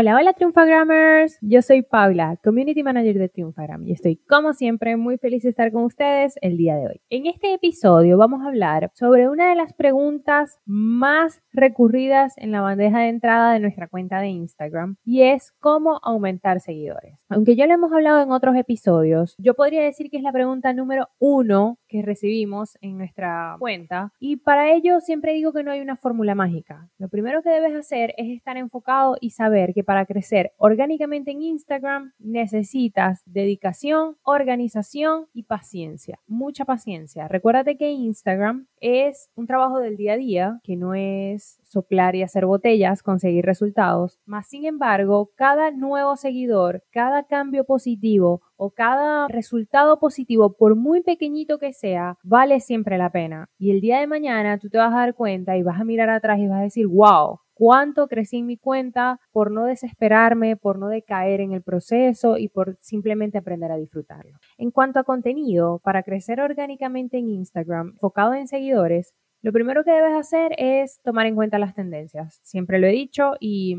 Hola, hola Triunfagrammers. Yo soy Paula, Community Manager de Triunfagram y estoy como siempre muy feliz de estar con ustedes el día de hoy. En este episodio vamos a hablar sobre una de las preguntas más recurridas en la bandeja de entrada de nuestra cuenta de Instagram y es cómo aumentar seguidores. Aunque ya lo hemos hablado en otros episodios, yo podría decir que es la pregunta número uno que recibimos en nuestra cuenta y para ello siempre digo que no hay una fórmula mágica. Lo primero que debes hacer es estar enfocado y saber que para crecer orgánicamente en Instagram necesitas dedicación, organización y paciencia. Mucha paciencia. Recuérdate que Instagram es un trabajo del día a día, que no es soplar y hacer botellas, conseguir resultados. Más sin embargo, cada nuevo seguidor, cada cambio positivo o cada resultado positivo, por muy pequeñito que sea, vale siempre la pena. Y el día de mañana tú te vas a dar cuenta y vas a mirar atrás y vas a decir, wow, cuánto crecí en mi cuenta por no desesperarme, por no decaer en el proceso y por simplemente aprender a disfrutarlo. En cuanto a contenido, para crecer orgánicamente en Instagram, enfocado en seguidores, lo primero que debes hacer es tomar en cuenta las tendencias. Siempre lo he dicho y,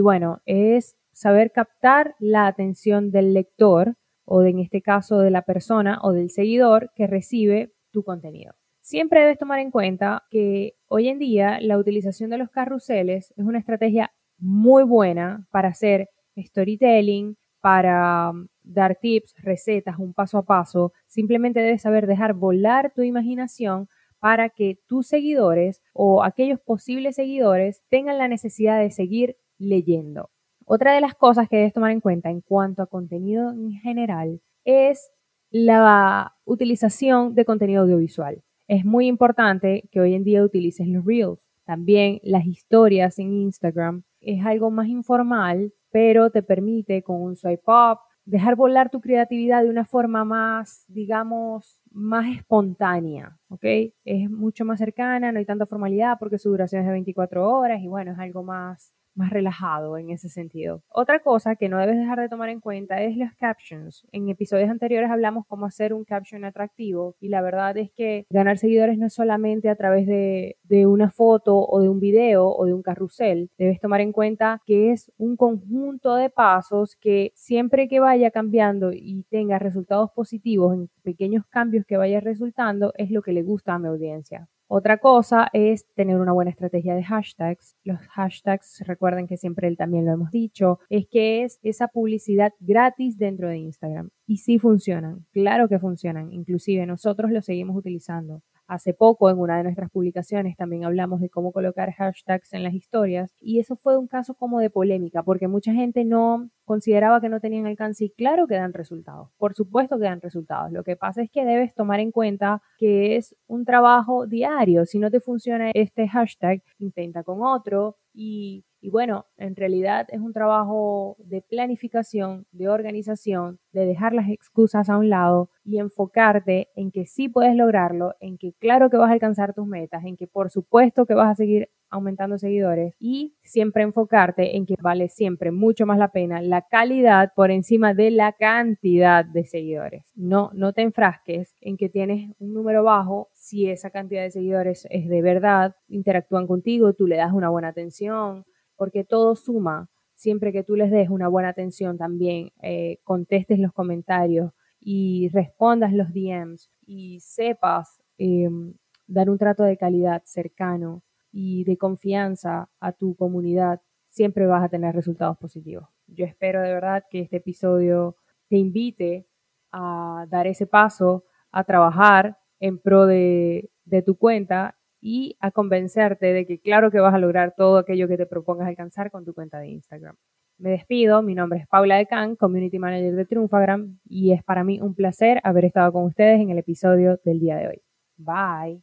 bueno, es saber captar la atención del lector o en este caso de la persona o del seguidor que recibe tu contenido. Siempre debes tomar en cuenta que hoy en día la utilización de los carruseles es una estrategia muy buena para hacer storytelling, para um, dar tips, recetas, un paso a paso. Simplemente debes saber dejar volar tu imaginación para que tus seguidores o aquellos posibles seguidores tengan la necesidad de seguir leyendo. Otra de las cosas que debes tomar en cuenta en cuanto a contenido en general es la utilización de contenido audiovisual. Es muy importante que hoy en día utilices los reels. También las historias en Instagram es algo más informal, pero te permite con un swipe up dejar volar tu creatividad de una forma más, digamos, más espontánea, ¿ok? Es mucho más cercana, no hay tanta formalidad porque su duración es de 24 horas y bueno, es algo más más relajado en ese sentido. Otra cosa que no debes dejar de tomar en cuenta es los captions. En episodios anteriores hablamos cómo hacer un caption atractivo y la verdad es que ganar seguidores no es solamente a través de, una foto o de un video o de un carrusel. Debes tomar en cuenta que es un conjunto de pasos que siempre que vaya cambiando y tenga resultados positivos en pequeños cambios que vaya resultando es lo que le gusta a mi audiencia. Otra cosa es tener una buena estrategia de hashtags. Los hashtags, recuerden que siempre él también lo hemos dicho, es que es esa publicidad gratis dentro de Instagram. Y sí funcionan, claro que funcionan, inclusive nosotros lo seguimos utilizando. Hace poco, en una de nuestras publicaciones, también hablamos de cómo colocar hashtags en las historias y eso fue un caso como de polémica porque mucha gente no consideraba que no tenían alcance y claro que dan resultados, por supuesto que dan resultados. Lo que pasa es que debes tomar en cuenta que es un trabajo diario. Si no te funciona este hashtag, intenta con otro y y bueno, en realidad es un trabajo de planificación, de organización, de dejar las excusas a un lado y enfocarte en que sí puedes lograrlo, en que claro que vas a alcanzar tus metas, en que por supuesto que vas a seguir aumentando seguidores y siempre enfocarte en que vale siempre mucho más la pena la calidad por encima de la cantidad de seguidores. No, no te enfrasques en que tienes un número bajo si esa cantidad de seguidores es de verdad, interactúan contigo, tú le das una buena atención, porque todo suma. Siempre que tú les des una buena atención también, eh, contestes los comentarios y respondas los DMs y sepas em, dar un trato de calidad cercano y de confianza a tu comunidad, siempre vas a tener resultados positivos. Yo espero de verdad que este episodio te invite a dar ese paso, a trabajar en pro de, de tu cuenta y a convencerte de que claro que vas a lograr todo aquello que te propongas alcanzar con tu cuenta de Instagram. Me despido, mi nombre es Paula de Can, Community Manager de Triunfagram, y es para mí un placer haber estado con ustedes en el episodio del día de hoy. Bye.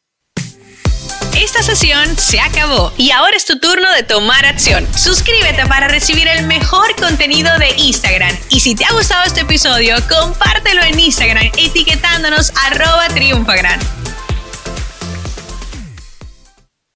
Esta sesión se acabó y ahora es tu turno de tomar acción. Suscríbete para recibir el mejor contenido de Instagram. Y si te ha gustado este episodio, compártelo en Instagram etiquetándonos arroba.